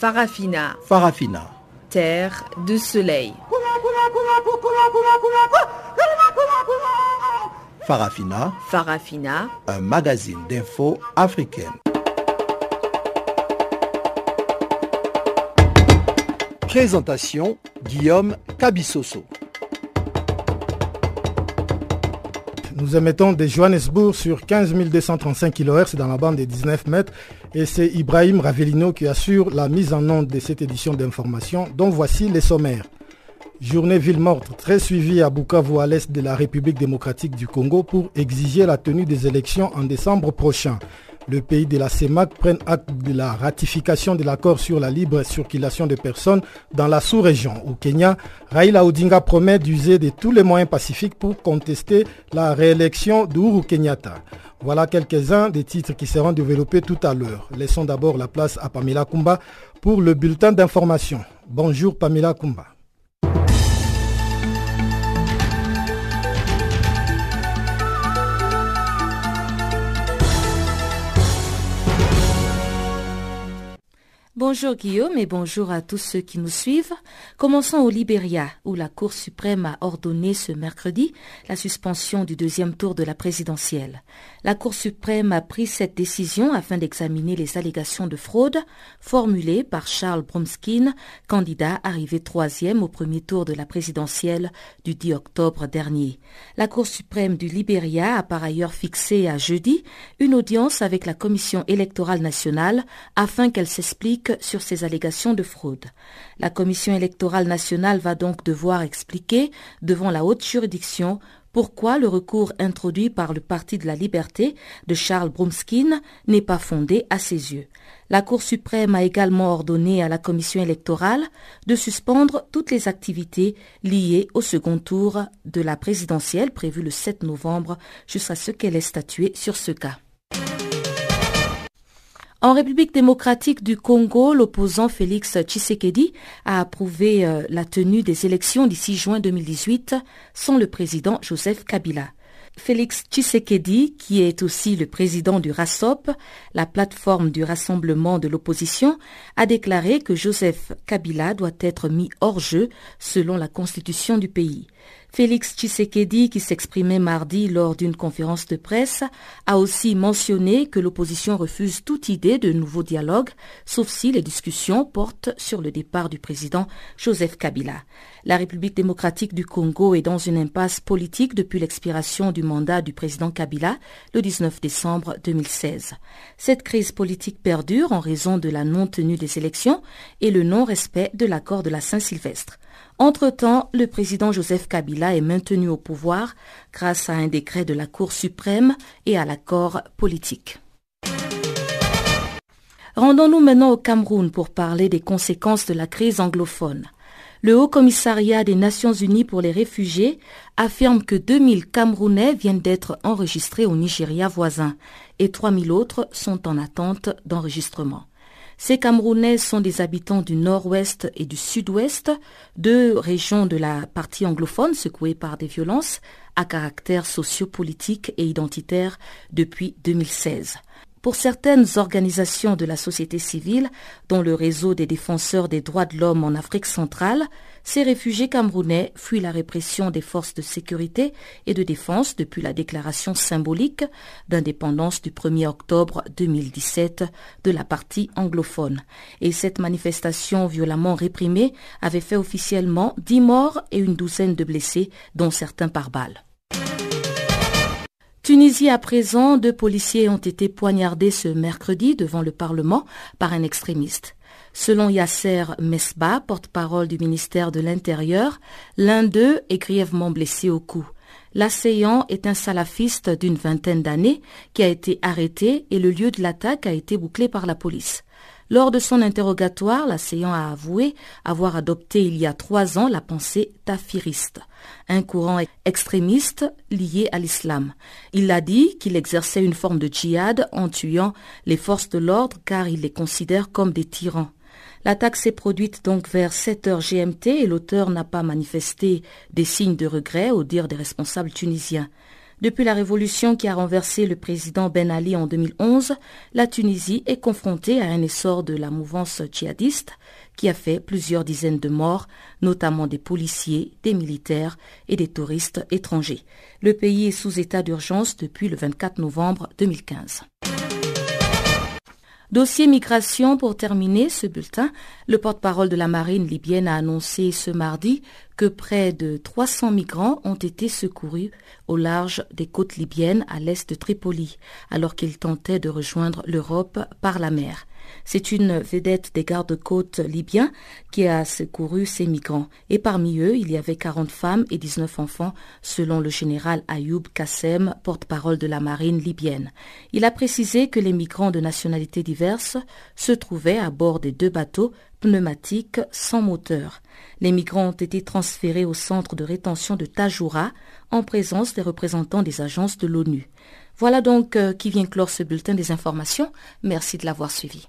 Farafina. Farafina. Terre de soleil. Farafina. Farafina. Un magazine d'infos africaine. Présentation Guillaume Cabissoso. Nous émettons de Johannesburg sur 15 235 kHz dans la bande des 19 mètres et c'est Ibrahim Ravelino qui assure la mise en onde de cette édition d'information dont voici les sommaires. Journée ville morte très suivie à Bukavu à l'est de la République démocratique du Congo pour exiger la tenue des élections en décembre prochain le pays de la CEMAC prenne acte de la ratification de l'accord sur la libre circulation de personnes dans la sous-région. Au Kenya, Raila Odinga promet d'user de tous les moyens pacifiques pour contester la réélection d'Uru Kenyatta. Voilà quelques-uns des titres qui seront développés tout à l'heure. Laissons d'abord la place à Pamela Kumba pour le bulletin d'information. Bonjour Pamela Kumba. Bonjour Guillaume et bonjour à tous ceux qui nous suivent. Commençons au Libéria, où la Cour suprême a ordonné ce mercredi la suspension du deuxième tour de la présidentielle. La Cour suprême a pris cette décision afin d'examiner les allégations de fraude formulées par Charles Bromskin, candidat arrivé troisième au premier tour de la présidentielle du 10 octobre dernier. La Cour suprême du Libéria a par ailleurs fixé à jeudi une audience avec la Commission électorale nationale afin qu'elle s'explique sur ces allégations de fraude. La Commission électorale nationale va donc devoir expliquer devant la haute juridiction pourquoi le recours introduit par le Parti de la Liberté de Charles Bromskin n'est pas fondé à ses yeux. La Cour suprême a également ordonné à la Commission électorale de suspendre toutes les activités liées au second tour de la présidentielle prévu le 7 novembre jusqu'à ce qu'elle ait statué sur ce cas. En République démocratique du Congo, l'opposant Félix Tshisekedi a approuvé euh, la tenue des élections d'ici juin 2018 sans le président Joseph Kabila. Félix Tshisekedi, qui est aussi le président du RASOP, la plateforme du rassemblement de l'opposition, a déclaré que Joseph Kabila doit être mis hors jeu selon la constitution du pays. Félix Tshisekedi, qui s'exprimait mardi lors d'une conférence de presse, a aussi mentionné que l'opposition refuse toute idée de nouveau dialogue, sauf si les discussions portent sur le départ du président Joseph Kabila. La République démocratique du Congo est dans une impasse politique depuis l'expiration du mandat du président Kabila le 19 décembre 2016. Cette crise politique perdure en raison de la non-tenue des élections et le non-respect de l'accord de la Saint-Sylvestre. Entre-temps, le président Joseph Kabila est maintenu au pouvoir grâce à un décret de la Cour suprême et à l'accord politique. Rendons-nous maintenant au Cameroun pour parler des conséquences de la crise anglophone. Le Haut Commissariat des Nations Unies pour les réfugiés affirme que 2000 Camerounais viennent d'être enregistrés au Nigeria voisin et 3000 autres sont en attente d'enregistrement. Ces Camerounais sont des habitants du nord-ouest et du sud-ouest, deux régions de la partie anglophone secouées par des violences à caractère sociopolitique et identitaire depuis 2016. Pour certaines organisations de la société civile, dont le réseau des défenseurs des droits de l'homme en Afrique centrale, ces réfugiés camerounais fuient la répression des forces de sécurité et de défense depuis la déclaration symbolique d'indépendance du 1er octobre 2017 de la partie anglophone. Et cette manifestation violemment réprimée avait fait officiellement dix morts et une douzaine de blessés, dont certains par balles. Tunisie à présent, deux policiers ont été poignardés ce mercredi devant le Parlement par un extrémiste. Selon Yasser Mesba, porte-parole du ministère de l'Intérieur, l'un d'eux est grièvement blessé au cou. L'assaillant est un salafiste d'une vingtaine d'années qui a été arrêté et le lieu de l'attaque a été bouclé par la police. Lors de son interrogatoire, l'assaillant a avoué avoir adopté il y a trois ans la pensée tafiriste, un courant extrémiste lié à l'islam. Il a dit qu'il exerçait une forme de djihad en tuant les forces de l'ordre car il les considère comme des tyrans. L'attaque s'est produite donc vers 7 heures GMT et l'auteur n'a pas manifesté des signes de regret au dire des responsables tunisiens. Depuis la révolution qui a renversé le président Ben Ali en 2011, la Tunisie est confrontée à un essor de la mouvance djihadiste qui a fait plusieurs dizaines de morts, notamment des policiers, des militaires et des touristes étrangers. Le pays est sous état d'urgence depuis le 24 novembre 2015. Dossier migration pour terminer ce bulletin. Le porte-parole de la marine libyenne a annoncé ce mardi que près de 300 migrants ont été secourus au large des côtes libyennes à l'est de Tripoli, alors qu'ils tentaient de rejoindre l'Europe par la mer. C'est une vedette des gardes-côtes libyens qui a secouru ces migrants. Et parmi eux, il y avait 40 femmes et 19 enfants, selon le général Ayoub Kassem, porte-parole de la marine libyenne. Il a précisé que les migrants de nationalités diverses se trouvaient à bord des deux bateaux pneumatiques sans moteur. Les migrants ont été transférés au centre de rétention de Tajoura en présence des représentants des agences de l'ONU. Voilà donc euh, qui vient clore ce bulletin des informations. Merci de l'avoir suivi.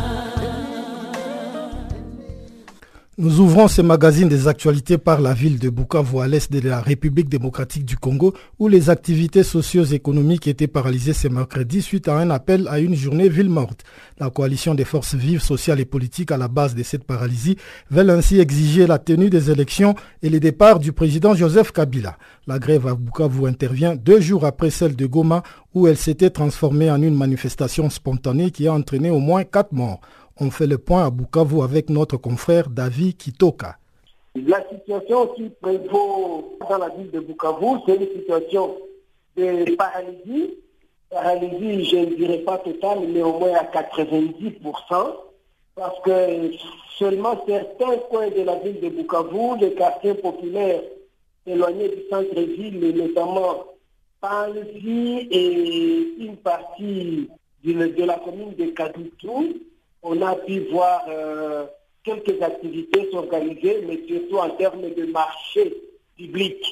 Nous ouvrons ce magazine des actualités par la ville de Bukavu à l'est de la République démocratique du Congo où les activités socio-économiques étaient paralysées ce mercredi suite à un appel à une journée ville morte. La coalition des forces vives sociales et politiques à la base de cette paralysie veut ainsi exiger la tenue des élections et le départ du président Joseph Kabila. La grève à Bukavu intervient deux jours après celle de Goma où elle s'était transformée en une manifestation spontanée qui a entraîné au moins quatre morts. On fait le point à Bukavu avec notre confrère David Kitoka. La situation qui prévaut dans la ville de Bukavu, c'est une situation de paralysie. Paralysie, je ne dirais pas totale, mais au moins à 90%, parce que seulement certains coins de la ville de Bukavu, les quartiers populaires éloignés du centre-ville, notamment Panzi et une partie de, la commune de Kadoutou, on a pu voir euh, quelques activités s'organiser, mais surtout en termes de marché public.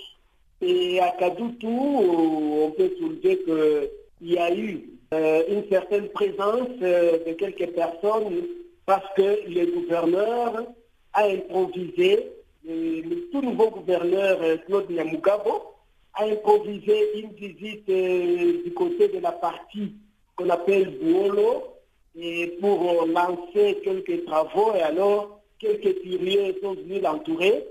Et à Kadoutou, on peut soulever qu'il y a eu euh, une certaine présence euh, de quelques personnes parce que le gouverneur a improvisé, le, tout nouveau gouverneur Claude Yamugabo a improvisé une visite du côté de la partie qu'on appelle Bouolo, et pour euh, lancer quelques travaux et alors quelques piliers sont venus l'entourer.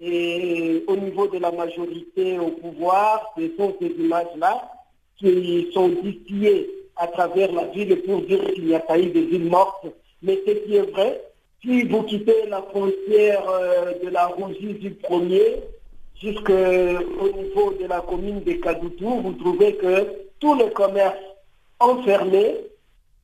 Et au niveau de la majorité au pouvoir, ce sont ces images-là qui sont distillées à travers la ville pour dire qu'il n'y a pas eu de villes mortes. Mais ce qui est vrai, si vous quittez la frontière euh, de la Rougie du premier jusqu'au niveau de la commune de Kadoutou, vous trouvez que tous les commerces ont fermé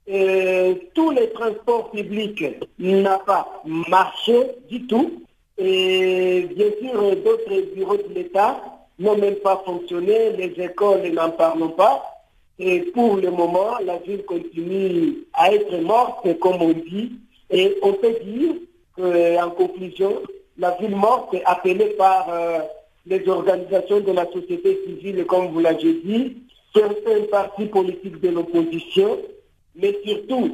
tous les transports publics n'ont pas marché du tout. Et bien sûr, d'autres bureaux de l'État n'ont même pas fonctionné, les écoles n'en parlent pas. Et pour le moment, la ville continue à être morte, comme on dit. Et on peut dire qu'en conclusion, la ville morte est appelée par euh, les organisations de la société civile, comme vous l'avez dit, certains partis politiques de l'opposition, mais surtout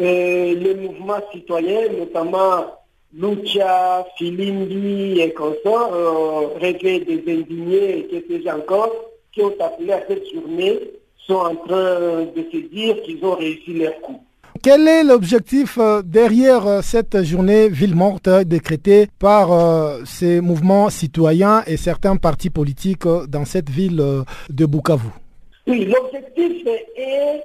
euh, les mouvements citoyens, notamment Lucha, Filimbi et consorts, euh, Réveil des indignés et quelques encore, qui ont appelé à cette journée, sont en train de se dire qu'ils ont réussi leur coup. Quel est l'objectif euh, derrière euh, cette journée ville morte décrétée par ces mouvements citoyens et certains partis politiques dans cette ville de Bukavu? Oui, l'objectif est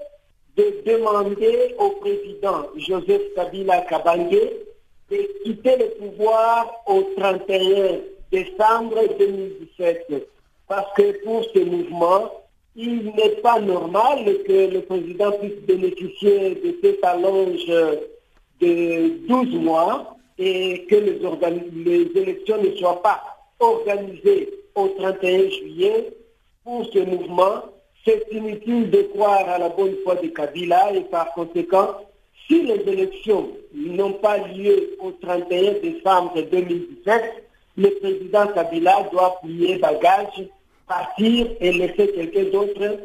de demander au président Joseph Kabila Kabangé de quitter le pouvoir au 31 décembre 2017. Parce que pour ce mouvement, il n'est pas normal que le président puisse bénéficier de cette allonge de 12 mois et que les, les élections ne soient pas organisées au 31 juillet. Pour ce mouvement, c'est inutile de croire à la bonne foi de Kabila et par conséquent, si les élections n'ont pas lieu au 31 décembre 2017, le président Kabila doit plier bagage, partir et laisser quelqu'un d'autre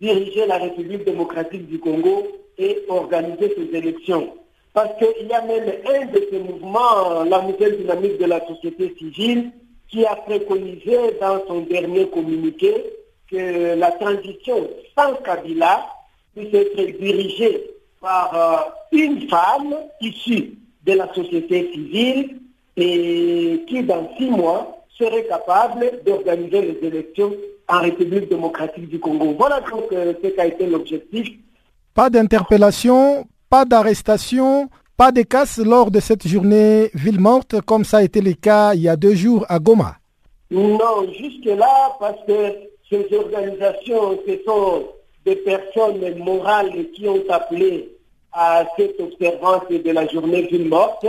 diriger la République démocratique du Congo et organiser ces élections. Parce qu'il y a même un de ces mouvements, la nouvelle dynamique de la société civile, qui a préconisé dans son dernier communiqué que la transition sans Kabila puisse être dirigée par euh, une femme issue de la société civile et qui, dans six mois, serait capable d'organiser les élections en République démocratique du Congo. Voilà donc euh, ce qu'a été l'objectif. Pas d'interpellation, pas d'arrestation, pas de casse lors de cette journée ville morte comme ça a été le cas il y a deux jours à Goma. Non, jusque-là, parce que ces organisations, ce sont des personnes morales qui ont appelé à cette observance de la journée ville morte.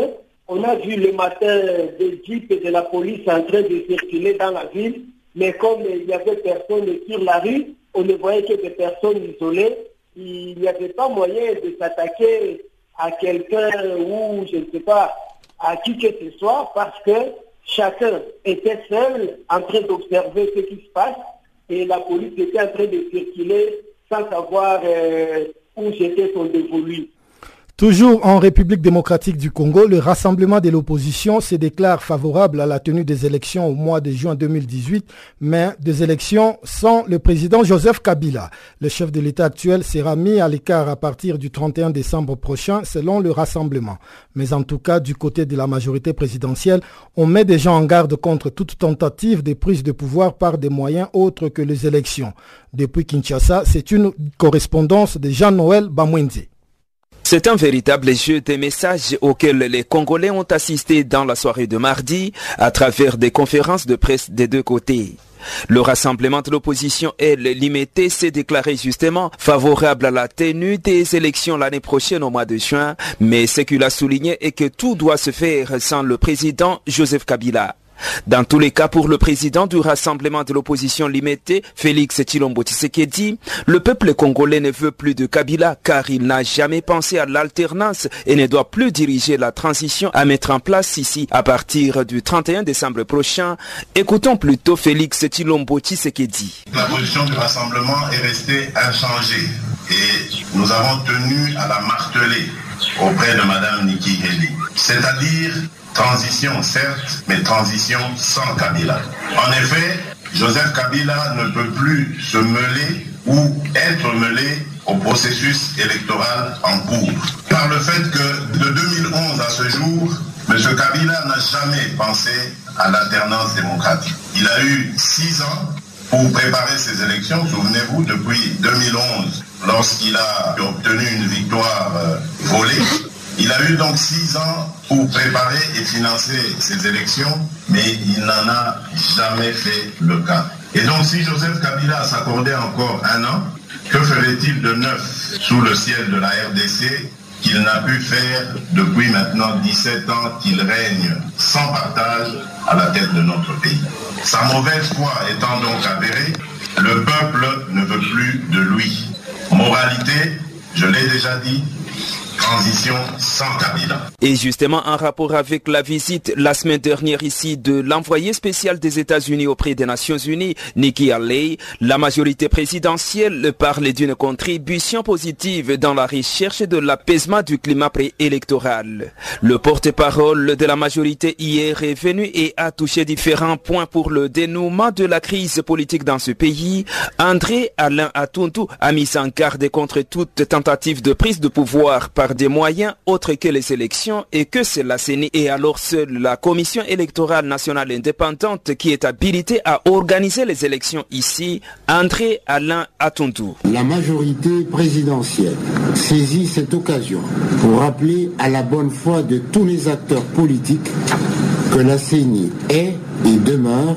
On a vu le matin des jeeps de la police en train de circuler dans la ville, mais comme il y avait personne sur la rue, on ne voyait que des personnes isolées. Il n'y avait pas moyen de s'attaquer à quelqu'un ou, je ne sais pas, à qui que ce soit, parce que chacun était seul en train d'observer ce qui se passe et la police était en train de circuler sans savoir euh, où j'étais son dévolu. Toujours en République démocratique du Congo, le rassemblement de l'opposition se déclare favorable à la tenue des élections au mois de juin 2018, mais des élections sans le président Joseph Kabila. Le chef de l'État actuel sera mis à l'écart à partir du 31 décembre prochain selon le rassemblement. Mais en tout cas, du côté de la majorité présidentielle, on met des gens en garde contre toute tentative de prise de pouvoir par des moyens autres que les élections. Depuis Kinshasa, c'est une correspondance de Jean-Noël Bamwenzi. C'est un véritable jeu des messages auxquels les Congolais ont assisté dans la soirée de mardi à travers des conférences de presse des deux côtés. Le rassemblement de l'opposition, elle, limité, s'est déclaré justement favorable à la tenue des élections l'année prochaine au mois de juin, mais ce qu'il a souligné est que tout doit se faire sans le président Joseph Kabila. Dans tous les cas, pour le président du Rassemblement de l'opposition limitée, Félix Chilombo Tshisekedi, le peuple congolais ne veut plus de Kabila car il n'a jamais pensé à l'alternance et ne doit plus diriger la transition à mettre en place ici à partir du 31 décembre prochain. Écoutons plutôt Félix Chilombo Tshisekedi. La position du Rassemblement est restée inchangée et nous avons tenu à la marteler auprès de Madame Nikki Haley. C'est-à-dire Transition, certes, mais transition sans Kabila. En effet, Joseph Kabila ne peut plus se mêler ou être mêlé au processus électoral en cours. Par le fait que de 2011 à ce jour, M. Kabila n'a jamais pensé à l'alternance démocratique. Il a eu six ans pour préparer ces élections, souvenez-vous, depuis 2011, lorsqu'il a obtenu une victoire euh, volée. Il a eu donc six ans pour préparer et financer ces élections, mais il n'en a jamais fait le cas. Et donc si Joseph Kabila s'accordait encore un an, que ferait-il de neuf sous le ciel de la RDC qu'il n'a pu faire depuis maintenant 17 ans qu'il règne sans partage à la tête de notre pays? Sa mauvaise foi étant donc avérée, le peuple ne veut plus de lui. Moralité, je l'ai déjà dit, transition sans Kabila. Et justement, en rapport avec la visite la semaine dernière ici de l'envoyé spécial des États-Unis auprès des Nations Unies, Nikki Haley, la majorité présidentielle parle d'une contribution positive dans la recherche de l'apaisement du climat préélectoral. Le porte-parole de la majorité hier est venu et a touché différents points pour le dénouement de la crise politique dans ce pays. André Alain Atuntu a mis en garde contre toute tentative de prise de pouvoir par des moyens autres que les élections et que c'est la CENI et alors seule la Commission électorale nationale indépendante qui est habilitée à organiser les élections ici, André Alain Atontou. La majorité présidentielle saisit cette occasion pour rappeler à la bonne foi de tous les acteurs politiques que la CENI est et demeure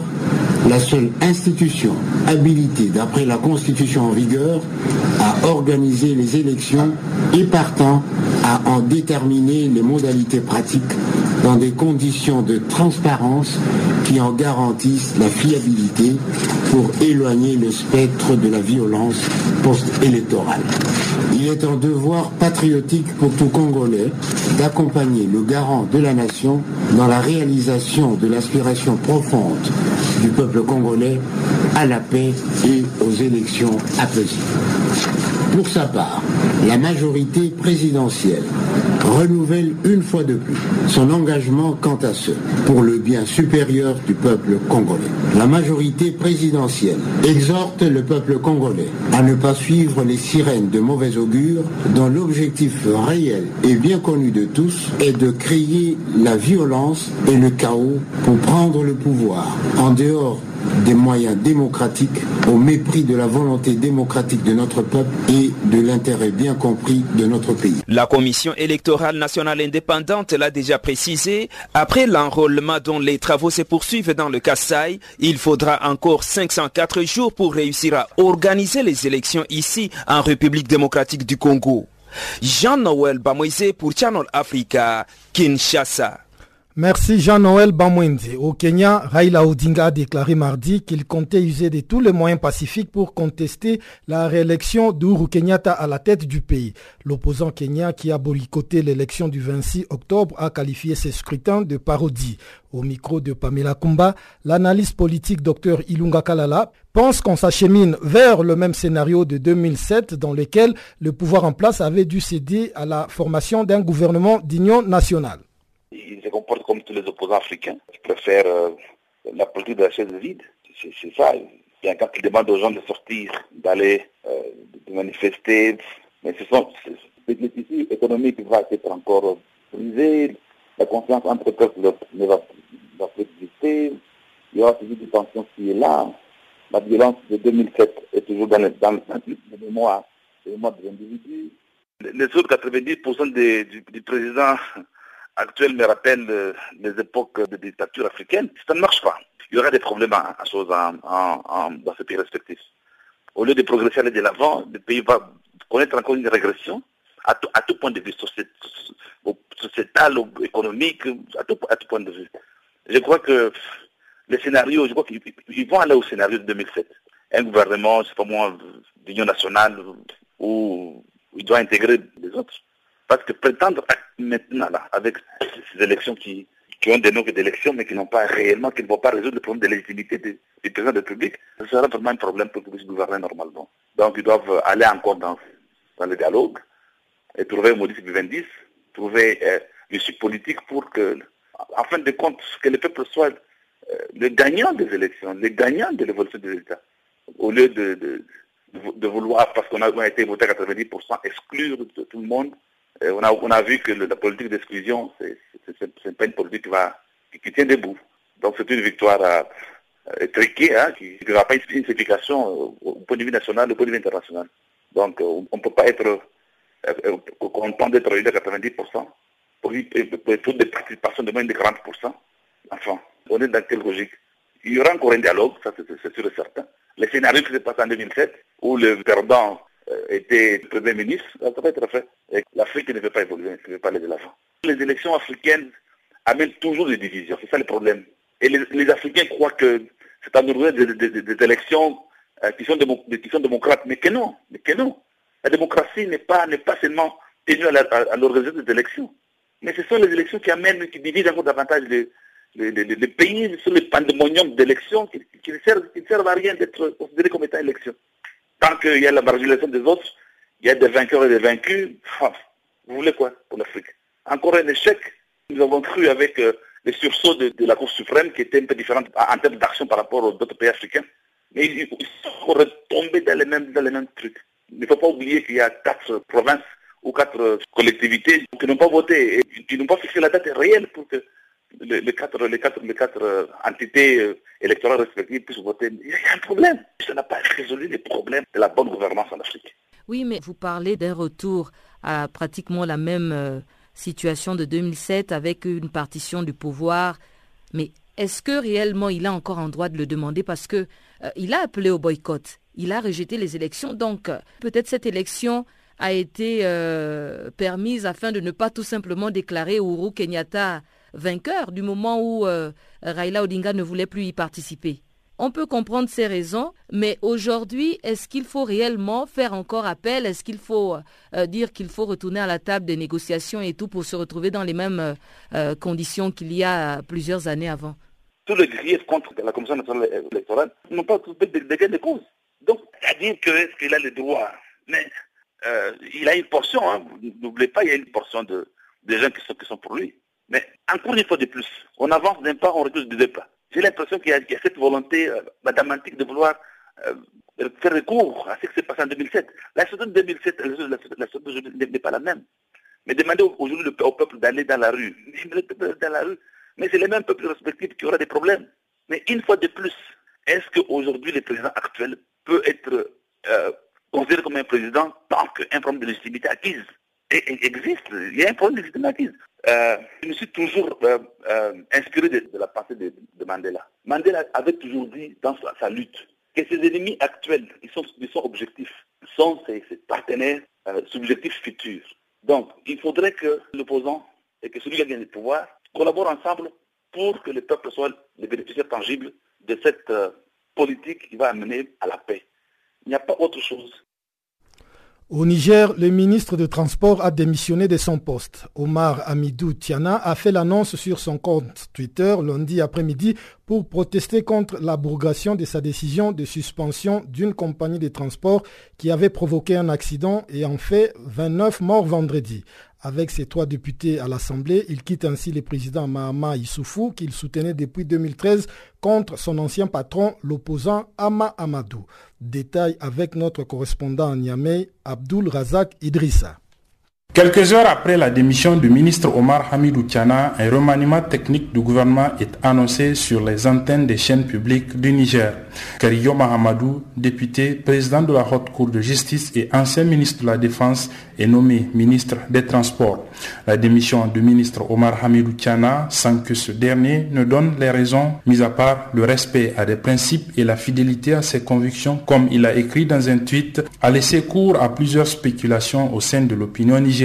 la seule institution habilitée d'après la Constitution en vigueur à organiser les élections et partant à en déterminer les modalités pratiques dans des conditions de transparence qui en garantissent la fiabilité pour éloigner le spectre de la violence post-électorale. Il est un devoir patriotique pour tout Congolais d'accompagner le garant de la nation dans la réalisation de l'aspiration profonde du peuple congolais à la paix et aux élections apaisées. Pour sa part, la majorité présidentielle renouvelle une fois de plus son engagement quant à ce, pour le bien supérieur du peuple congolais. La majorité présidentielle exhorte le peuple congolais à ne pas suivre les sirènes de mauvais augure dont l'objectif réel et bien connu de tous est de créer la violence et le chaos pour prendre le pouvoir en dehors des moyens démocratiques au mépris de la volonté démocratique de notre peuple et de l'intérêt bien compris de notre pays. La Commission électorale nationale indépendante l'a déjà précisé, après l'enrôlement dont les travaux se poursuivent dans le Kassai, il faudra encore 504 jours pour réussir à organiser les élections ici en République démocratique du Congo. Jean-Noël Bamoisé pour Channel Africa, Kinshasa. Merci Jean-Noël Bamwende. Au Kenya, Raila Odinga a déclaré mardi qu'il comptait user de tous les moyens pacifiques pour contester la réélection d'Uru Kenyatta à la tête du pays. L'opposant kenyan qui a boycotté l'élection du 26 octobre a qualifié ces scrutins de parodie. Au micro de Pamela Kumba, l'analyste politique Dr Ilunga Kalala pense qu'on s'achemine vers le même scénario de 2007 dans lequel le pouvoir en place avait dû céder à la formation d'un gouvernement d'union nationale il se comporte comme tous les opposants africains qui préfèrent euh, la politique de la chaise vide. C'est ça. Bien, quand ils demandent aux gens de sortir, d'aller, euh, de manifester, mais ce sont le tissu économique va être encore brisé, la confiance entre peuples ne va, va plus exister, il y aura toujours des tensions qui est là. La violence de 2007 est toujours dans le, dans le, mémoire, des individus. Les autres 90% des, du président actuel me rappelle euh, les époques de dictature africaine, ça ne marche pas. Il y aura des problèmes à, choses dans ces pays respectifs. Au lieu de progresser aller de l'avant, le pays va connaître encore une régression à, tout point de vue sociétal, économique, à tout, à tout point de vue. Je crois que les scénarios, je crois qu'ils vont aller au scénario de 2007. Un gouvernement, je sais pas moi, d'union nationale où il doit intégrer les autres. Parce que prétendre maintenant, là, avec ces élections qui, qui ont des noms d'élections, mais qui n'ont pas réellement, qui ne vont pas résoudre le problème de légitimité du, président de la République, ce sera vraiment un problème pour qu'ils puissent gouverner normalement. Donc ils doivent aller encore dans, dans le dialogue et trouver un modus vivendi, trouver euh, l'issue politique pour que, en fin de compte, que le peuple soit euh, le gagnant des élections, le gagnant de l'évolution des États, au lieu de, de, de vouloir, parce qu'on a, été voté à 90%, exclure tout le monde on, a, on a vu que la politique d'exclusion, ce n'est pas une politique qui, va, tient debout. Donc c'est une victoire euh, euh triquée, hein, qui n'aura pas une signification au, point de vue national, au point de vue international. Donc euh, on ne peut pas être euh, content d'être élu à 90%. Pour, pour toutes des participations de moins de 40%. Enfin, on est dans quelle logique? Il y aura encore un dialogue, ça c'est sûr et certain. Le scénario qui s'est passé en 2007, où le perdant était Premier ministre, ça va être fait. L'Afrique ne veut pas évoluer, ne veut pas aller de l'avant. Les élections africaines amènent toujours des divisions, c'est ça le problème. Et les, Africains croient que c'est en origine des, élections euh, qui, sont démocrates, mais que non, mais que non. La démocratie n'est pas, pas seulement tenue à l'organisation des élections, mais ce sont les élections qui amènent, qui divisent encore davantage les, les, pays sur le pandémonium d'élections qui, ne servent, à rien d'être considérés comme étant élections. Tant qu'il y a la marginalisation des autres, il y a des vainqueurs et des vaincus. vous voulez quoi pour l'Afrique? Encore un échec. Nous avons cru avec euh, les sursauts de, la Cour suprême qui était un peu différent en termes d'action par rapport aux autres pays africains. Mais ils, sont retombés dans les mêmes, dans les mêmes trucs. Il ne faut pas oublier qu'il y a quatre provinces ou quatre collectivités qui n'ont pas voté et qui n'ont pas fixé la date réelle pour que les, quatre, les, quatre, les quatre entités électorales respectives puissent voter. Il y a un problème. Ça n'a pas résolu les problèmes de la bonne gouvernance en Afrique. Oui, mais vous parlez d'un retour à pratiquement la même situation de 2007 avec une partition du pouvoir. Mais est-ce que réellement il a encore un droit de le demander parce que il a appelé au boycott, il a rejeté les élections. Donc peut-être cette élection a été euh, permise afin de ne pas tout simplement déclarer Uhuru Kenyatta vainqueur du moment où euh, Raila Odinga ne voulait plus y participer. On peut comprendre ces raisons, mais aujourd'hui, est-ce qu'il faut réellement faire encore appel? Est-ce qu'il faut euh, dire qu'il faut retourner à la table des négociations et tout pour se retrouver dans les mêmes conditions qu'il y a plusieurs années avant? Tous les griefs contre la Commission nationale électorale n'ont pas trouvé de, de, de cause. Donc, c'est-à-dire qu'il a le droit? Mais euh, il a une portion, hein. n'oubliez pas, il y a une portion de, gens qui sont, qui sont pour lui. Mais encore une fois de plus, on avance d'un pas, on recule de deux pas. J'ai l'impression qu'il y, a cette volonté euh, de vouloir euh, faire recours à ce qui s'est passé en 2007. La situation de 2007, la, situation n'est pas la même. Mais demander aujourd'hui au peuple d'aller dans la rue, dans la rue, mais c'est les mêmes peuples respectifs qui auront des problèmes. Mais une fois de plus, est-ce qu'aujourd'hui le président actuel peut être euh, considéré comme un président tant qu'un problème de légitimité acquise? Existe. Il y a un problème de légitimité acquise. Euh, je me suis toujours euh, euh, inspiré de, la pensée de, Mandela. Mandela avait toujours dit dans sa, lutte que ses ennemis actuels, ils sont, ils sont objectifs, sont ses, partenaires subjectifs futurs. Donc, il faudrait que l'opposant et que celui qui a gagné le pouvoir collaborent ensemble pour que le peuple soit les bénéficiaires tangibles de cette politique qui va amener à la paix. Il n'y a pas autre chose. Au Niger, le ministre de Transport a démissionné de son poste. Omar Amidou Tiana a fait l'annonce sur son compte Twitter lundi après-midi pour protester contre l'abrogation de sa décision de suspension d'une compagnie de transport qui avait provoqué un accident et en fait 29 morts vendredi. Avec ses trois députés à l'Assemblée, il quitte ainsi le président Mahama Issoufou qu'il soutenait depuis 2013 contre son ancien patron, l'opposant Ama Amadou. Détail avec notre correspondant à Niamey, Abdul Razak Idrissa. Quelques heures après la démission du ministre Omar Hamidou Tiana, un remaniement technique du gouvernement est annoncé sur les antennes des chaînes publiques du Niger. Kariyo Mahamadou, député, président de la Haute Cour de justice et ancien ministre de la Défense, est nommé ministre des Transports. La démission du ministre Omar Hamidou Tiana, sans que ce dernier ne donne les raisons, mis à part le respect à des principes et la fidélité à ses convictions, comme il a écrit dans un tweet, a laissé cours à plusieurs spéculations au sein de l'opinion nigérienne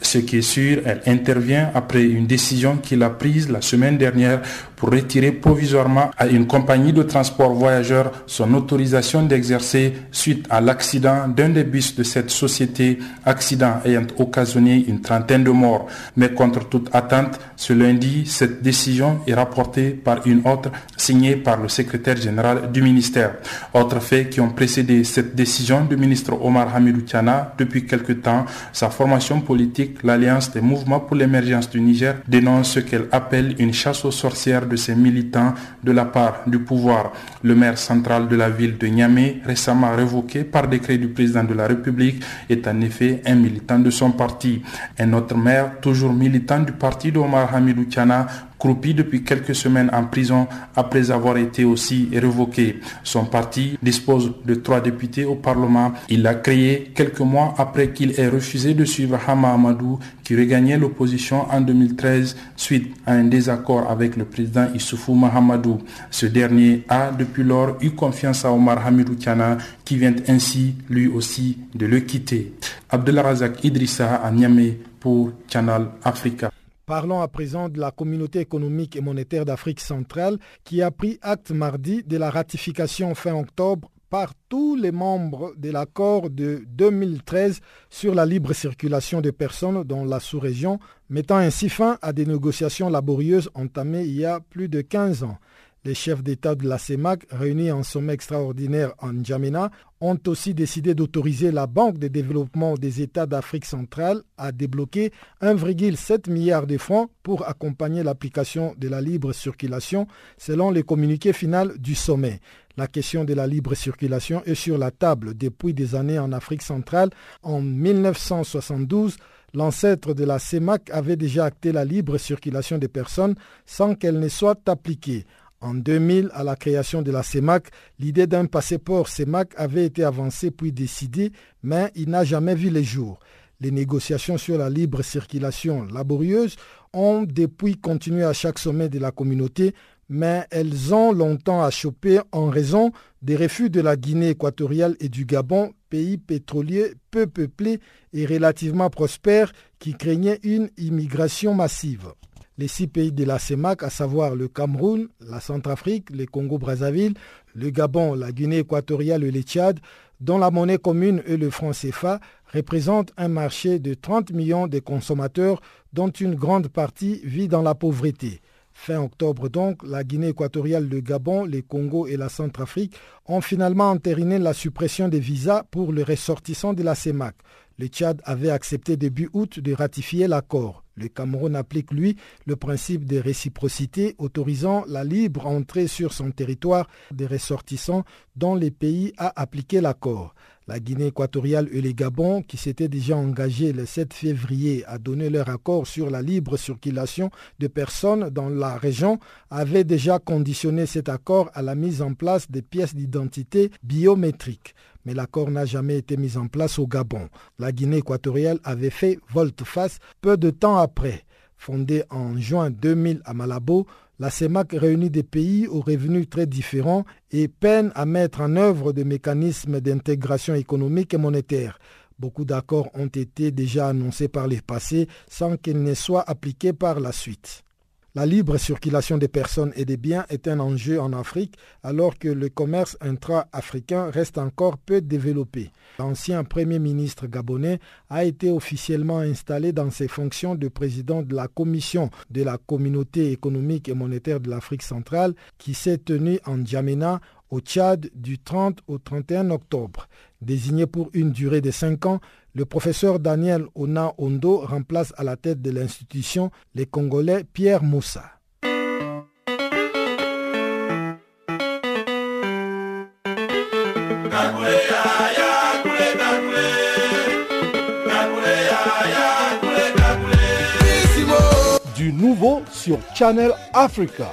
ce qui est sûr, elle intervient après une décision qu'il a prise la semaine dernière pour retirer provisoirement à une compagnie de transport voyageurs son autorisation d'exercer suite à l'accident d'un des bus de cette société, accident ayant occasionné une trentaine de morts. Mais contre toute attente, ce lundi, cette décision est rapportée par une autre signée par le secrétaire général du ministère. Autres faits qui ont précédé cette décision du ministre Omar Hamidou Tiana depuis quelque temps, sa formation politique, l'Alliance des mouvements pour l'émergence du Niger, dénonce ce qu'elle appelle une chasse aux sorcières de ses militants de la part du pouvoir. Le maire central de la ville de Niamey, récemment révoqué par décret du président de la République, est en effet un militant de son parti. Un autre maire, toujours militant du parti d'Omar Hamidou Tiana, croupi depuis quelques semaines en prison après avoir été aussi révoqué. Son parti dispose de trois députés au Parlement. Il l'a créé quelques mois après qu'il ait refusé de suivre Hama Amadou qui regagnait l'opposition en 2013 suite à un désaccord avec le président Issoufou Mahamadou. Ce dernier a depuis lors eu confiance à Omar Hamidou Tiana qui vient ainsi lui aussi de le quitter. Razak Idrissa à Niamey pour Channel Africa. Parlons à présent de la communauté économique et monétaire d'Afrique centrale qui a pris acte mardi de la ratification fin octobre par tous les membres de l'accord de 2013 sur la libre circulation des personnes dans la sous-région, mettant ainsi fin à des négociations laborieuses entamées il y a plus de 15 ans. Les chefs d'État de la CEMAC, réunis en sommet extraordinaire en N'Djamena, ont aussi décidé d'autoriser la Banque de développement des États d'Afrique centrale à débloquer 1,7 milliard de francs pour accompagner l'application de la libre circulation selon le communiqué final du sommet. La question de la libre circulation est sur la table depuis des années en Afrique centrale. En 1972, l'ancêtre de la CEMAC avait déjà acté la libre circulation des personnes sans qu'elle ne soit appliquée. En 2000, à la création de la CEMAC, l'idée d'un passeport CEMAC avait été avancée puis décidée, mais il n'a jamais vu le jour. Les négociations sur la libre circulation laborieuse ont depuis continué à chaque sommet de la communauté, mais elles ont longtemps achoppé en raison des refus de la Guinée équatoriale et du Gabon, pays pétroliers peu peuplés et relativement prospères qui craignaient une immigration massive les six pays de la CEMAC, à savoir le Cameroun, la Centrafrique, le Congo-Brazzaville, le Gabon, la Guinée équatoriale et le Tchad, dont la monnaie commune est le franc CFA, représentent un marché de 30 millions de consommateurs dont une grande partie vit dans la pauvreté. Fin octobre donc, la Guinée équatoriale, le Gabon, le Congo et la Centrafrique ont finalement entériné la suppression des visas pour les ressortissants de la CEMAC. Le Tchad avait accepté début août de ratifier l'accord. Le Cameroun applique, lui, le principe de réciprocité autorisant la libre entrée sur son territoire des ressortissants dont les pays a appliqué l'accord. La Guinée équatoriale et les Gabon, qui s'étaient déjà engagés le 7 février à donner leur accord sur la libre circulation de personnes dans la région, avaient déjà conditionné cet accord à la mise en place des pièces d'identité biométriques mais l'accord n'a jamais été mis en place au Gabon. La Guinée équatoriale avait fait volte-face peu de temps après. Fondée en juin 2000 à Malabo, la CEMAC réunit des pays aux revenus très différents et peine à mettre en œuvre des mécanismes d'intégration économique et monétaire. Beaucoup d'accords ont été déjà annoncés par les passés sans qu'ils ne soient appliqués par la suite. La libre circulation des personnes et des biens est un enjeu en Afrique alors que le commerce intra-africain reste encore peu développé. L'ancien Premier ministre gabonais a été officiellement installé dans ses fonctions de président de la Commission de la Communauté économique et monétaire de l'Afrique centrale qui s'est tenue en Djamena au Tchad du 30 au 31 octobre. Désigné pour une durée de cinq ans, le professeur Daniel Ona Ondo remplace à la tête de l'institution les Congolais Pierre Moussa. Du nouveau sur Channel Africa.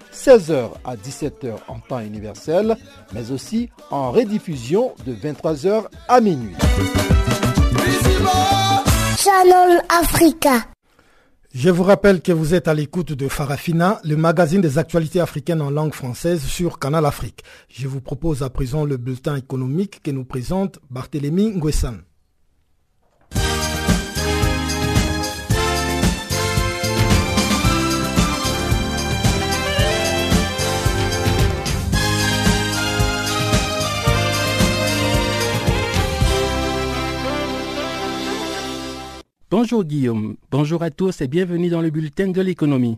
16h à 17h en temps universel, mais aussi en rediffusion de 23h à minuit. Channel Africa. Je vous rappelle que vous êtes à l'écoute de Farafina, le magazine des actualités africaines en langue française sur Canal Afrique. Je vous propose à présent le bulletin économique que nous présente Barthélémy Nguessan. Bonjour Guillaume, bonjour à tous et bienvenue dans le bulletin de l'économie.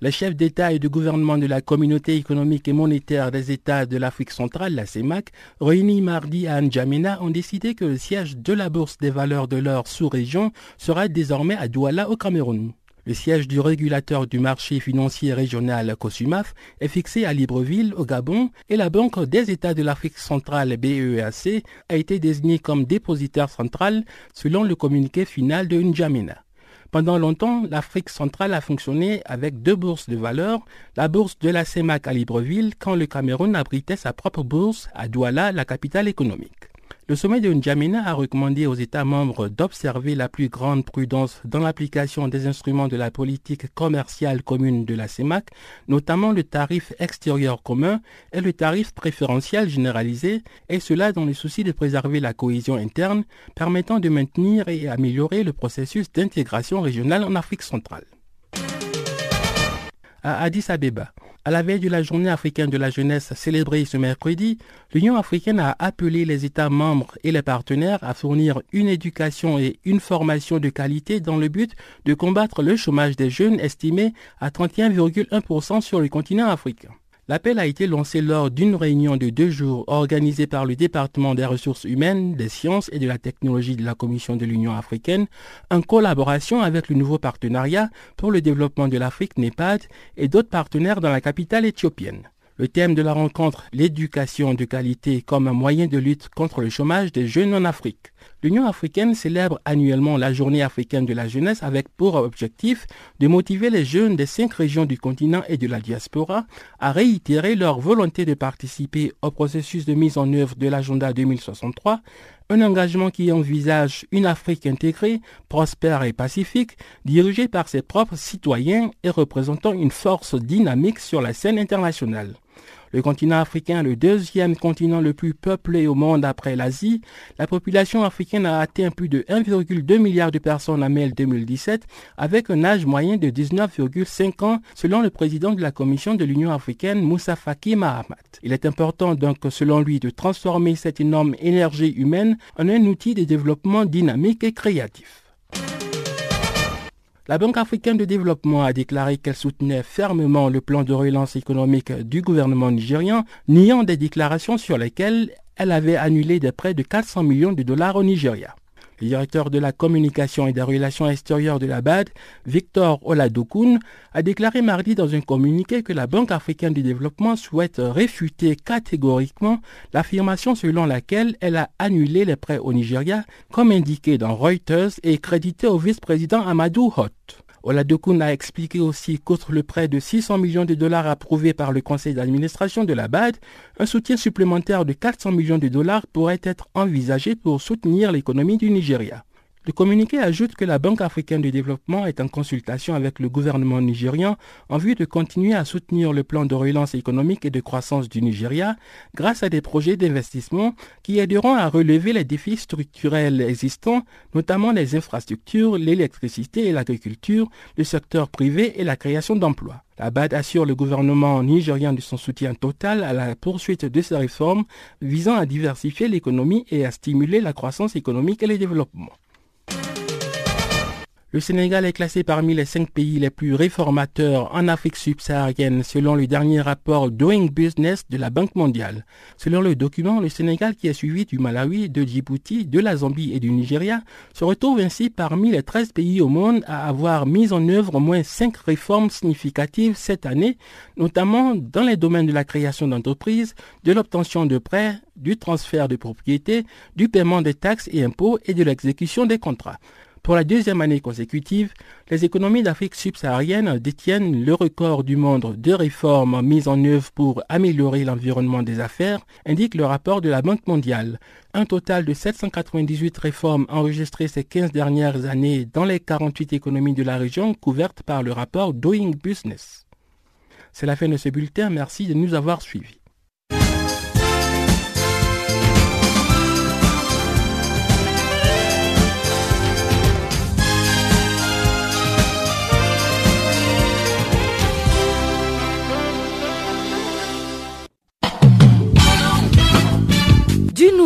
Les chefs d'État et de gouvernement de la Communauté économique et monétaire des États de l'Afrique centrale, la CEMAC, réunis mardi à N'Djamena, ont décidé que le siège de la Bourse des valeurs de leur sous-région sera désormais à Douala au Cameroun. Le siège du régulateur du marché financier régional COSUMAF est fixé à Libreville, au Gabon, et la Banque des États de l'Afrique centrale BEAC a été désignée comme dépositaire central selon le communiqué final de N'Djamena. Pendant longtemps, l'Afrique centrale a fonctionné avec deux bourses de valeur, la bourse de la CEMAC à Libreville quand le Cameroun abritait sa propre bourse à Douala, la capitale économique. Le sommet de N'Djamena a recommandé aux États membres d'observer la plus grande prudence dans l'application des instruments de la politique commerciale commune de la CEMAC, notamment le tarif extérieur commun et le tarif préférentiel généralisé, et cela dans le souci de préserver la cohésion interne, permettant de maintenir et améliorer le processus d'intégration régionale en Afrique centrale. À Addis Abeba, à la veille de la journée africaine de la jeunesse célébrée ce mercredi, l'Union africaine a appelé les États membres et les partenaires à fournir une éducation et une formation de qualité dans le but de combattre le chômage des jeunes estimé à 31,1% sur le continent africain. L'appel a été lancé lors d'une réunion de deux jours organisée par le département des ressources humaines, des sciences et de la technologie de la Commission de l'Union africaine en collaboration avec le nouveau partenariat pour le développement de l'Afrique NEPAD et d'autres partenaires dans la capitale éthiopienne. Le thème de la rencontre, l'éducation de qualité comme un moyen de lutte contre le chômage des jeunes en Afrique. L'Union africaine célèbre annuellement la journée africaine de la jeunesse avec pour objectif de motiver les jeunes des cinq régions du continent et de la diaspora à réitérer leur volonté de participer au processus de mise en œuvre de l'agenda 2063, un engagement qui envisage une Afrique intégrée, prospère et pacifique, dirigée par ses propres citoyens et représentant une force dynamique sur la scène internationale. Le continent africain, le deuxième continent le plus peuplé au monde après l'Asie, la population africaine a atteint plus de 1,2 milliard de personnes en mai 2017 avec un âge moyen de 19,5 ans selon le président de la Commission de l'Union africaine Moussa Faki Mahamat. Il est important donc selon lui de transformer cette énorme énergie humaine en un outil de développement dynamique et créatif. La Banque africaine de développement a déclaré qu'elle soutenait fermement le plan de relance économique du gouvernement nigérian, niant des déclarations sur lesquelles elle avait annulé des prêts de 400 millions de dollars au Nigeria. Le directeur de la communication et des relations extérieures de la BAD, Victor Oladokun, a déclaré mardi dans un communiqué que la Banque africaine du développement souhaite réfuter catégoriquement l'affirmation selon laquelle elle a annulé les prêts au Nigeria, comme indiqué dans Reuters et crédité au vice-président Amadou Hott. Oladokun a expliqué aussi qu'outre le prêt de 600 millions de dollars approuvé par le conseil d'administration de la BAD, un soutien supplémentaire de 400 millions de dollars pourrait être envisagé pour soutenir l'économie du Nigeria. Le communiqué ajoute que la Banque africaine de développement est en consultation avec le gouvernement nigérian en vue de continuer à soutenir le plan de relance économique et de croissance du Nigeria grâce à des projets d'investissement qui aideront à relever les défis structurels existants, notamment les infrastructures, l'électricité et l'agriculture, le secteur privé et la création d'emplois. La BAD assure le gouvernement nigérian de son soutien total à la poursuite de ces réformes visant à diversifier l'économie et à stimuler la croissance économique et le développement. Le Sénégal est classé parmi les cinq pays les plus réformateurs en Afrique subsaharienne selon le dernier rapport Doing Business de la Banque mondiale. Selon le document, le Sénégal, qui est suivi du Malawi, de Djibouti, de la Zambie et du Nigeria, se retrouve ainsi parmi les 13 pays au monde à avoir mis en œuvre au moins cinq réformes significatives cette année, notamment dans les domaines de la création d'entreprises, de l'obtention de prêts, du transfert de propriété, du paiement des taxes et impôts et de l'exécution des contrats. Pour la deuxième année consécutive, les économies d'Afrique subsaharienne détiennent le record du monde de réformes mises en œuvre pour améliorer l'environnement des affaires, indique le rapport de la Banque mondiale. Un total de 798 réformes enregistrées ces 15 dernières années dans les 48 économies de la région couvertes par le rapport Doing Business. C'est la fin de ce bulletin, merci de nous avoir suivis.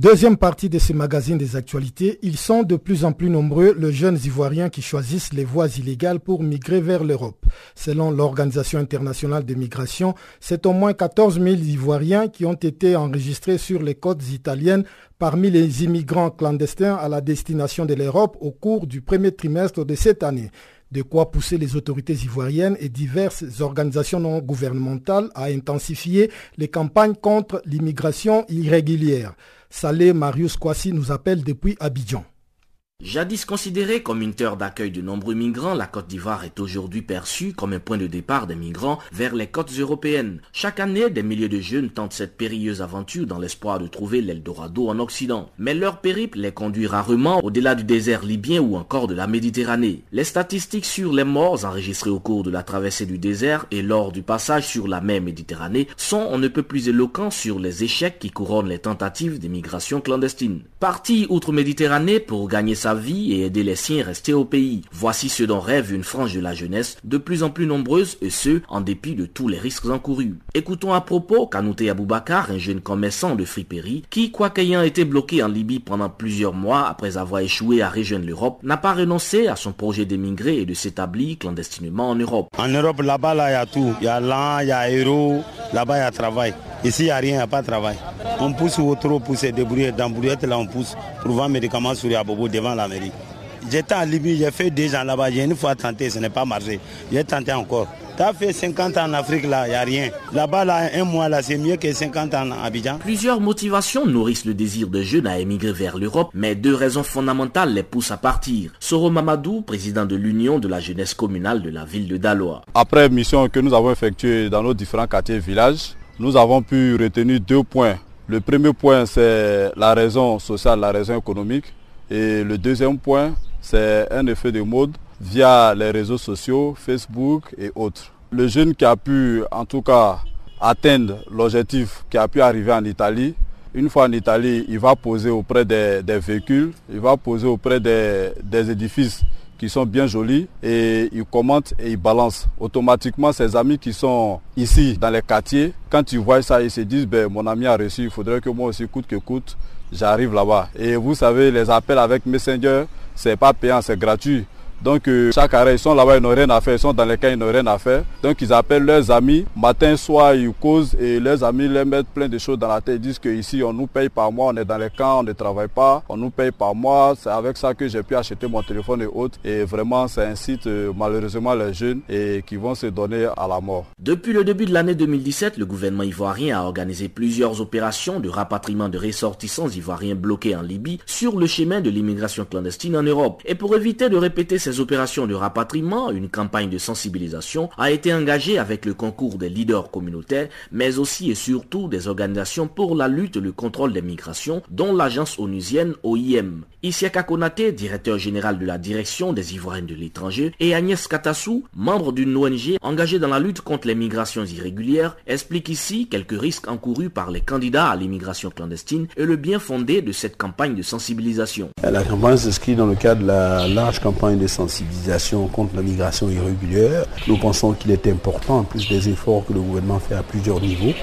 Deuxième partie de ce magazine des actualités, ils sont de plus en plus nombreux, les jeunes Ivoiriens qui choisissent les voies illégales pour migrer vers l'Europe. Selon l'Organisation internationale de migration, c'est au moins 14 000 Ivoiriens qui ont été enregistrés sur les côtes italiennes parmi les immigrants clandestins à la destination de l'Europe au cours du premier trimestre de cette année de quoi pousser les autorités ivoiriennes et diverses organisations non gouvernementales à intensifier les campagnes contre l'immigration irrégulière. Salé Marius Kwasi nous appelle depuis Abidjan. Jadis considérée comme une terre d'accueil de nombreux migrants, la Côte d'Ivoire est aujourd'hui perçue comme un point de départ des migrants vers les côtes européennes. Chaque année, des milliers de jeunes tentent cette périlleuse aventure dans l'espoir de trouver l'Eldorado en Occident. Mais leur périple les conduit rarement au-delà du désert libyen ou encore de la Méditerranée. Les statistiques sur les morts enregistrées au cours de la traversée du désert et lors du passage sur la mer Méditerranée sont on ne peut plus éloquents sur les échecs qui couronnent les tentatives d'immigration clandestine. Parti outre-Méditerranée pour gagner sa vie et aider les siens restés au pays. Voici ce dont rêve une frange de la jeunesse, de plus en plus nombreuse, et ce, en dépit de tous les risques encourus. Écoutons à propos Kanouté Aboubakar, un jeune commerçant de friperie, qui, quoiqu'ayant été bloqué en Libye pendant plusieurs mois après avoir échoué à rejoindre l'Europe, n'a pas renoncé à son projet d'émigrer et de s'établir clandestinement en Europe. En Europe, là-bas, il y a tout. Il y a l'an, il y a héros, là-bas, il y a travail. Ici, il n'y a rien, il n'y a pas de travail. On pousse au trop pour se débrouiller. Dans Brouillette, là, on pousse pour vendre médicaments sur Yabobo devant la mairie. J'étais en Libye, j'ai fait deux ans là-bas. J'ai une fois tenté, ce n'est pas marché. J'ai tenté encore. Tu as fait 50 ans en Afrique, là, il n'y a rien. Là-bas, là, un mois, là, c'est mieux que 50 ans en Abidjan. Plusieurs motivations nourrissent le désir des jeunes à émigrer vers l'Europe, mais deux raisons fondamentales les poussent à partir. Soro Mamadou, président de l'Union de la jeunesse communale de la ville de Daloa. Après mission que nous avons effectuée dans nos différents quartiers et villages, nous avons pu retenir deux points. Le premier point, c'est la raison sociale, la raison économique. Et le deuxième point, c'est un effet de mode via les réseaux sociaux, Facebook et autres. Le jeune qui a pu, en tout cas, atteindre l'objectif, qui a pu arriver en Italie, une fois en Italie, il va poser auprès des, véhicules, il va poser auprès des, des édifices qui sont bien jolis et ils commentent et ils balancent. Automatiquement, ses amis qui sont ici dans les quartiers, quand ils voient ça, ils se disent, ben, mon ami a reçu, il faudrait que moi aussi, coûte que coûte, j'arrive là-bas. Et vous savez, les appels avec Messenger, c'est pas payant, c'est gratuit. Donc euh, chaque arrêt, ils sont là-bas, ils n'ont rien à faire, ils sont dans les cas, ils n'ont rien à faire. Donc ils appellent leurs amis, matin, soir, ils causent et leurs amis leur mettent plein de choses dans la tête. Ils disent qu'ici, on nous paye par mois, on est dans les camps, on ne travaille pas, on nous paye par mois. C'est avec ça que j'ai pu acheter mon téléphone et autres. Et vraiment, ça incite euh, malheureusement les jeunes et qui vont se donner à la mort. Depuis le début de l'année 2017, le gouvernement ivoirien a organisé plusieurs opérations de rapatriement de ressortissants ivoiriens bloqués en Libye sur le chemin de l'immigration clandestine en Europe. Et pour éviter de répéter ces opérations de rapatriement, une campagne de sensibilisation a été engagée avec le concours des leaders communautaires, mais aussi et surtout des organisations pour la lutte et le contrôle des migrations, dont l'agence onusienne OIM. Isia Konate, directeur général de la direction des Ivoiriens de l'étranger, et Agnès Katassou, membre d'une ONG engagée dans la lutte contre les migrations irrégulières, expliquent ici quelques risques encourus par les candidats à l'immigration clandestine et le bien fondé de cette campagne de sensibilisation. La campagne s'inscrit dans le cadre de la large campagne de sensibilisation contre la migration irrégulière. Nous pensons qu'il est important, en plus des efforts que le gouvernement fait à plusieurs niveaux,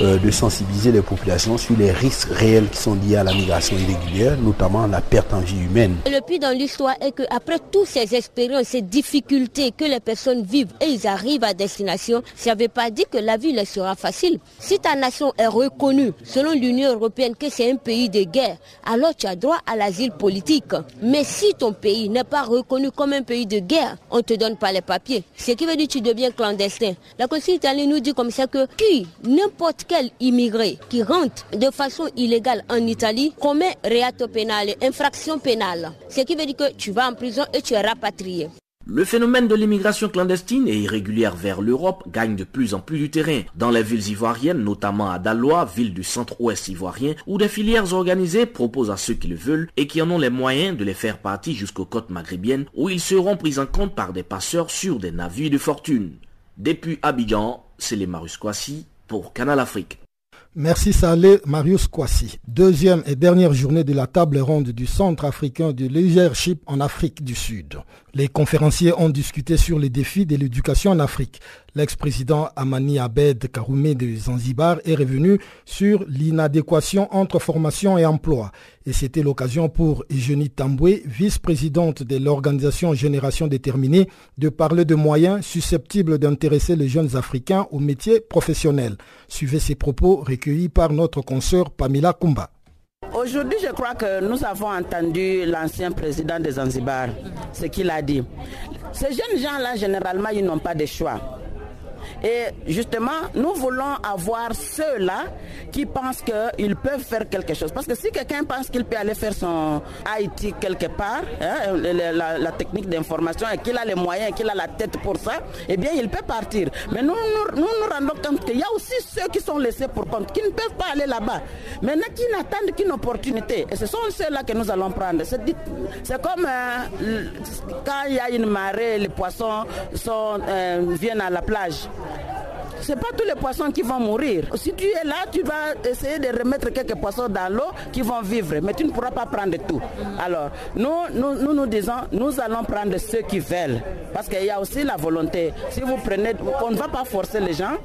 euh, de sensibiliser les populations sur les risques réels qui sont liés à la migration irrégulière, notamment la perte en vie humaine. Le plus dans l'histoire est qu'après toutes ces expériences, ces difficultés que les personnes vivent et ils arrivent à destination, ça ne veut pas dire que la vie leur sera facile. Si ta nation est reconnue selon l'Union européenne que c'est un pays de guerre, alors tu as droit à l'asile politique. Mais si ton pays n'est pas reconnu comme un pays de guerre, on ne te donne pas les papiers. Ce qui veut dire que tu deviens clandestin. La Constitution italienne nous dit comme ça que qui, n'importe quel immigré qui rentre de façon illégale en Italie commet reato pénal, infraction pénale. Ce qui veut dire que tu vas en prison et tu es rapatrié. Le phénomène de l'immigration clandestine et irrégulière vers l'Europe gagne de plus en plus du terrain. Dans les villes ivoiriennes, notamment à Daloa, ville du centre-ouest ivoirien, où des filières organisées proposent à ceux qui le veulent et qui en ont les moyens de les faire partir jusqu'aux côtes maghrébiennes, où ils seront pris en compte par des passeurs sur des navires de fortune. Depuis Abidjan, c'est les Marus pour Canal Afrique. Merci Salé Marius Kwasi. Deuxième et dernière journée de la table ronde du Centre africain de leadership en Afrique du Sud. Les conférenciers ont discuté sur les défis de l'éducation en Afrique. L'ex-président Amani Abed Karoumé de Zanzibar est revenu sur l'inadéquation entre formation et emploi. Et c'était l'occasion pour Eugénie Tamboué, vice-présidente de l'organisation Génération Déterminée, de parler de moyens susceptibles d'intéresser les jeunes Africains aux métiers professionnels. Suivez ces propos recueillis par notre consoeur Pamela Kumba. Aujourd'hui, je crois que nous avons entendu l'ancien président de Zanzibar, ce qu'il a dit. Ces jeunes gens-là, généralement, ils n'ont pas de choix. Et justement, nous voulons avoir ceux-là qui pensent qu'ils peuvent faire quelque chose. Parce que si quelqu'un pense qu'il peut aller faire son IT quelque part, hein, la, technique d'information, et qu'il a les moyens, qu'il a la tête pour ça, eh bien, il peut partir. Mais nous nous, nous, rendons compte qu'il y a aussi ceux qui sont laissés pour compte, qui ne peuvent pas aller là-bas. Maintenant, qui n'attendent qu'une opportunité. Et ce sont ceux-là que nous allons prendre. C'est comme euh, quand il y a une marée, les poissons euh, viennent à la plage. Ce n'est pas tous les poissons qui vont mourir. Si tu es là, tu vas essayer de remettre quelques poissons dans l'eau qui vont vivre, mais tu ne pourras pas prendre tout. Alors, nous, nous, nous, disons, nous allons prendre ceux qui veulent, parce qu'il y a aussi la volonté. Si vous prenez, on ne va pas forcer les gens.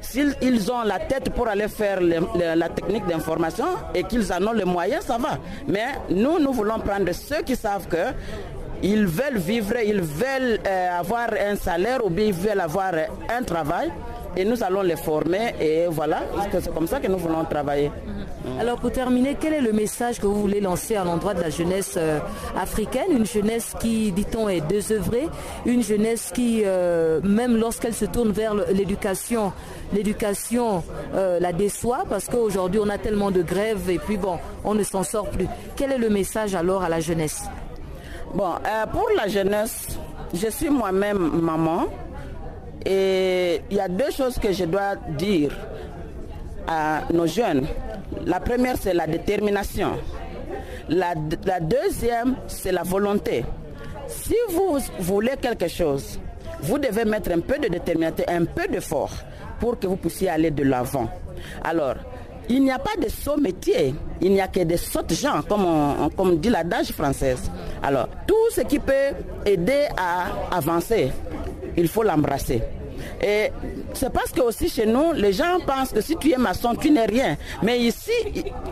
S'ils ont la tête pour aller faire la technique d'information et qu'ils en ont les moyens, ça va. Mais nous, nous voulons prendre ceux qui savent que ils veulent vivre, ils veulent euh, avoir un salaire ou bien ils veulent avoir un travail et nous allons les former et voilà, c'est comme ça que nous voulons travailler. Mhm. Alors pour terminer, quel est le message que vous voulez lancer à l'endroit de la jeunesse euh, africaine? Une jeunesse qui, dit-on, est désœuvrée, une jeunesse qui, euh, même lorsqu'elle se tourne vers l'éducation, l'éducation la déçoit parce qu'aujourd'hui on a tellement de grèves et puis bon, on ne s'en sort plus. Quel est le message alors à la jeunesse? Bon, euh, pour la jeunesse, je suis moi-même maman et il y a deux choses que je dois dire à nos jeunes. La première, c'est la détermination. La, la deuxième, c'est la volonté. Si vous voulez quelque chose, vous devez mettre un peu de détermination, un peu d'effort pour que vous puissiez aller de l'avant. Alors, il n'y a pas de saut métier, il n'y a que des sautes gens, comme, comme dit l'adage française. Alors, tout ce qui peut aider à avancer, il faut l'embrasser. Et c'est parce que aussi chez nous, les gens pensent que si tu es maçon, tu n'es rien. Mais ici,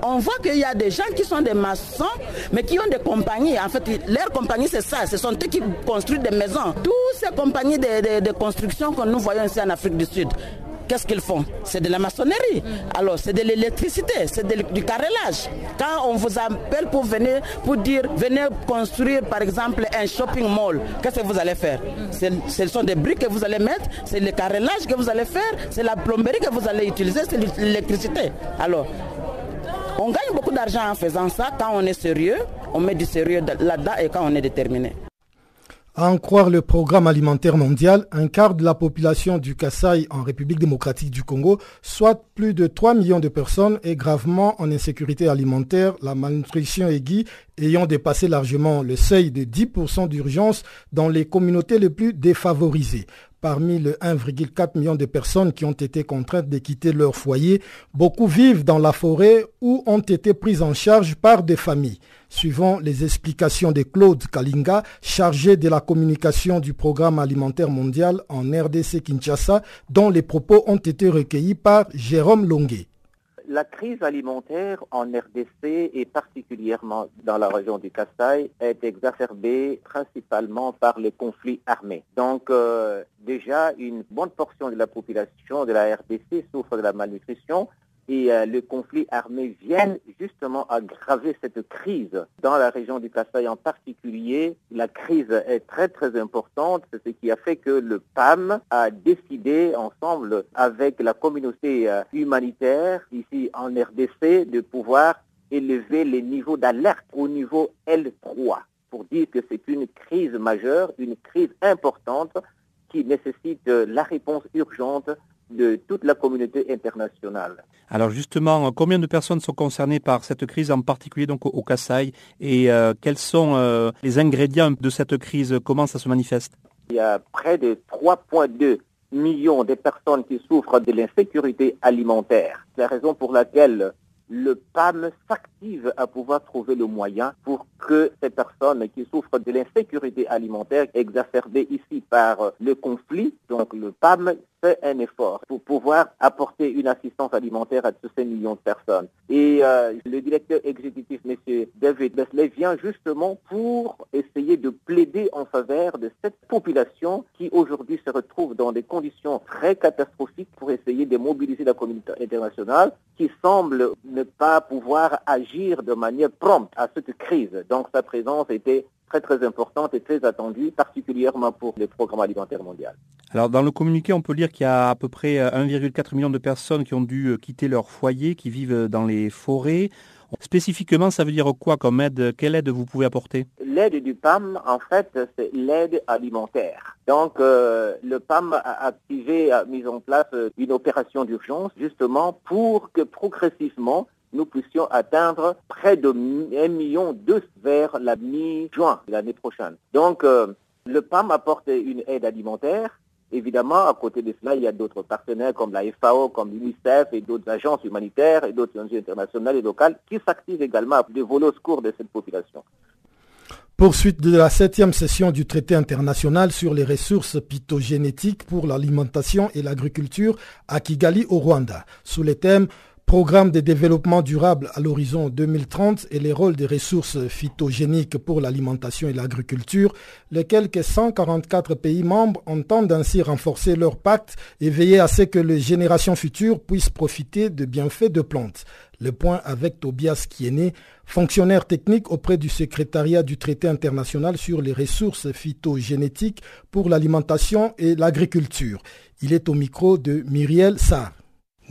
on voit qu'il y a des gens qui sont des maçons, mais qui ont des compagnies. En fait, leur compagnie, c'est ça. Ce sont eux qui construisent des maisons. Toutes ces compagnies de, de construction que nous voyons ici en Afrique du Sud, qu'est-ce qu'ils font? C'est de la maçonnerie. Alors, c'est de l'électricité, c'est du carrelage. Quand on vous appelle pour venir, pour dire, venez construire, par exemple, un shopping mall, qu'est-ce que vous allez faire? Ce sont des briques que vous allez mettre, c'est le carrelage que vous allez faire, c'est la plomberie que vous allez utiliser, c'est l'électricité. Alors, on gagne beaucoup d'argent en faisant ça. Quand on est sérieux, on met du sérieux là-dedans et quand on est déterminé. À en croire le programme alimentaire mondial, un quart de la population du Kasaï en République démocratique du Congo, soit plus de 3 millions de personnes, est gravement en insécurité alimentaire, la malnutrition aiguë ayant dépassé largement le seuil de 10% d'urgence dans les communautés les plus défavorisées. Parmi les 1,4 million de personnes qui ont été contraintes de quitter leur foyer, beaucoup vivent dans la forêt ou ont été prises en charge par des familles suivant les explications de Claude Kalinga, chargé de la communication du programme alimentaire mondial en RDC Kinshasa, dont les propos ont été recueillis par Jérôme Longuet. La crise alimentaire en RDC et particulièrement dans la région du Kassai est exacerbée principalement par les conflits armés. Donc euh, déjà une bonne portion de la population de la RDC souffre de la malnutrition et euh, le conflit armé viennent justement aggraver cette crise. Dans la région du Kassai en particulier, la crise est très très importante, c'est ce qui a fait que le PAM a décidé ensemble avec la communauté euh, humanitaire ici en RDC de pouvoir élever les niveaux d'alerte au niveau L3 pour dire que c'est une crise majeure, une crise importante qui nécessite euh, la réponse urgente de toute la communauté internationale. Alors justement, combien de personnes sont concernées par cette crise, en particulier donc au, Kassai, et euh, quels sont euh, les ingrédients de cette crise? Comment ça se manifeste? Il y a près de 3,2 millions de personnes qui souffrent de l'insécurité alimentaire. C'est la raison pour laquelle le PAM s'active à pouvoir trouver le moyen pour que ces personnes qui souffrent de l'insécurité alimentaire exacerbée ici par le conflit, donc le PAM fait un effort pour pouvoir apporter une assistance alimentaire à tous ces millions de personnes. Et euh, le directeur exécutif, M. David Besley, vient justement pour essayer de plaider en faveur de cette population qui aujourd'hui se retrouve dans des conditions très catastrophiques pour essayer de mobiliser la communauté internationale qui semble ne pas pouvoir agir de manière prompte à cette crise. Donc sa présence était très très importante et très attendue, particulièrement pour le programme alimentaire mondial. Alors dans le communiqué, on peut lire qu'il y a à peu près 1,4 million de personnes qui ont dû quitter leur foyer, qui vivent dans les forêts. Spécifiquement, ça veut dire quoi comme aide? Quelle aide vous pouvez apporter? L'aide du PAM, en fait, c'est l'aide alimentaire. Donc, euh, le PAM a activé, a mis en place une opération d'urgence, justement, pour que progressivement, nous puissions atteindre près de 1 million de vers la mi-juin de l'année prochaine. Donc, euh, le PAM apporte une aide alimentaire. Évidemment, à côté de cela, il y a d'autres partenaires comme la FAO, comme l'UNICEF et d'autres agences humanitaires et d'autres ONG internationales et locales qui s'activent également à voler au secours de cette population. Poursuite de la septième session du traité international sur les ressources phytogénétiques pour l'alimentation et l'agriculture à Kigali au Rwanda, sous les thèmes Programme de développement durable à l'horizon 2030 et les rôles des ressources phytogéniques pour l'alimentation et l'agriculture, les quelques 144 pays membres entendent ainsi renforcer leur pacte et veiller à ce que les générations futures puissent profiter de bienfaits de plantes. Le point avec Tobias Kiene, fonctionnaire technique auprès du secrétariat du traité international sur les ressources phytogénétiques pour l'alimentation et l'agriculture. Il est au micro de Myriel Sarr.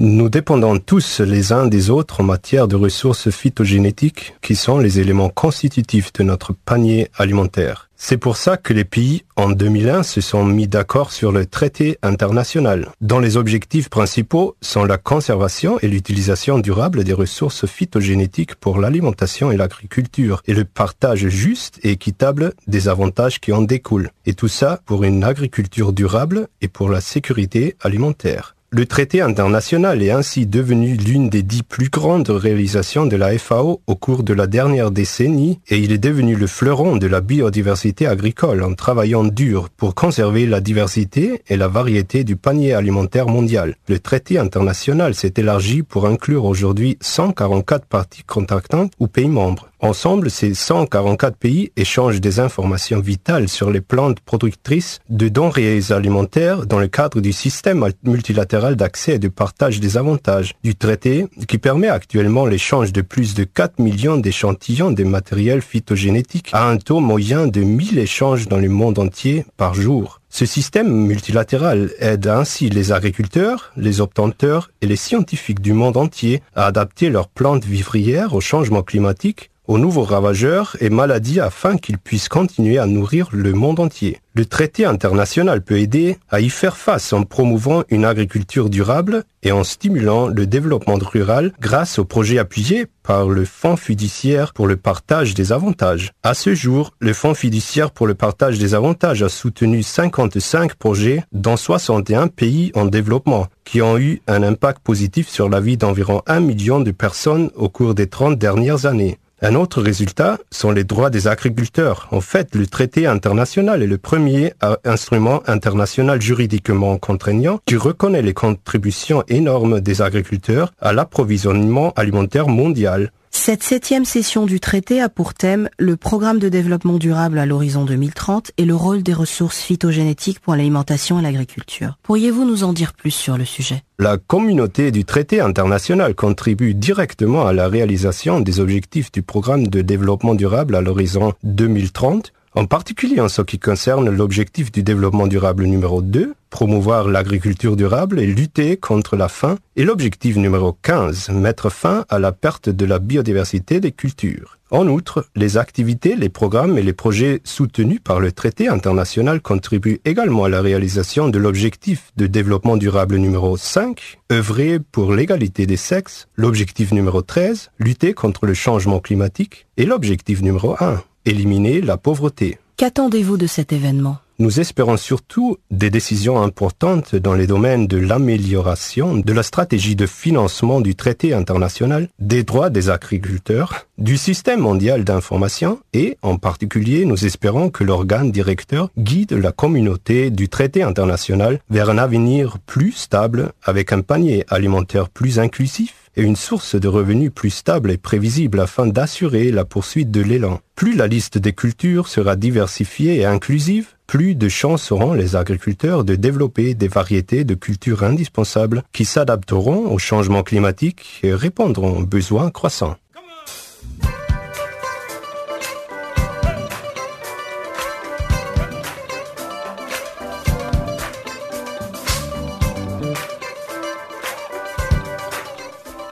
Nous dépendons tous les uns des autres en matière de ressources phytogénétiques qui sont les éléments constitutifs de notre panier alimentaire. C'est pour ça que les pays, en 2001, se sont mis d'accord sur le traité international, dont les objectifs principaux sont la conservation et l'utilisation durable des ressources phytogénétiques pour l'alimentation et l'agriculture, et le partage juste et équitable des avantages qui en découlent. Et tout ça pour une agriculture durable et pour la sécurité alimentaire. Le traité international est ainsi devenu l'une des dix plus grandes réalisations de la FAO au cours de la dernière décennie et il est devenu le fleuron de la biodiversité agricole en travaillant dur pour conserver la diversité et la variété du panier alimentaire mondial. Le traité international s'est élargi pour inclure aujourd'hui 144 parties contractantes ou pays membres. Ensemble, ces 144 pays échangent des informations vitales sur les plantes productrices de denrées alimentaires dans le cadre du système multilatéral d'accès et de partage des avantages du traité qui permet actuellement l'échange de plus de 4 millions d'échantillons de matériel phytogénétique à un taux moyen de 1000 échanges dans le monde entier par jour. Ce système multilatéral aide ainsi les agriculteurs, les obtenteurs et les scientifiques du monde entier à adapter leurs plantes vivrières au changement climatique aux nouveaux ravageurs et maladies afin qu'ils puissent continuer à nourrir le monde entier. Le traité international peut aider à y faire face en promouvant une agriculture durable et en stimulant le développement rural grâce aux projets appuyés par le Fonds fiduciaire pour le partage des avantages. À ce jour, le Fonds fiduciaire pour le partage des avantages a soutenu 55 projets dans 61 pays en développement qui ont eu un impact positif sur la vie d'environ 1 million de personnes au cours des 30 dernières années. Un autre résultat sont les droits des agriculteurs. En fait, le traité international est le premier instrument international juridiquement contraignant qui reconnaît les contributions énormes des agriculteurs à l'approvisionnement alimentaire mondial. Cette septième session du traité a pour thème le programme de développement durable à l'horizon 2030 et le rôle des ressources phytogénétiques pour l'alimentation et l'agriculture. Pourriez-vous nous en dire plus sur le sujet? La communauté du traité international contribue directement à la réalisation des objectifs du programme de développement durable à l'horizon 2030 en particulier en ce qui concerne l'objectif du développement durable numéro 2, promouvoir l'agriculture durable et lutter contre la faim, et l'objectif numéro 15, mettre fin à la perte de la biodiversité des cultures. En outre, les activités, les programmes et les projets soutenus par le traité international contribuent également à la réalisation de l'objectif de développement durable numéro 5, œuvrer pour l'égalité des sexes, l'objectif numéro 13, lutter contre le changement climatique, et l'objectif numéro 1, éliminer la pauvreté. Qu'attendez-vous de cet événement? Nous espérons surtout des décisions importantes dans les domaines de l'amélioration de la stratégie de financement du traité international, des droits des agriculteurs, du système mondial d'information et, en particulier, nous espérons que l'organe directeur guide la communauté du traité international vers un avenir plus stable avec un panier alimentaire plus inclusif et une source de revenus plus stable et prévisible afin d'assurer la poursuite de l'élan. Plus la liste des cultures sera diversifiée et inclusive, plus de chances auront les agriculteurs de développer des variétés de cultures indispensables qui s'adapteront au changement climatique et répondront aux besoins croissants.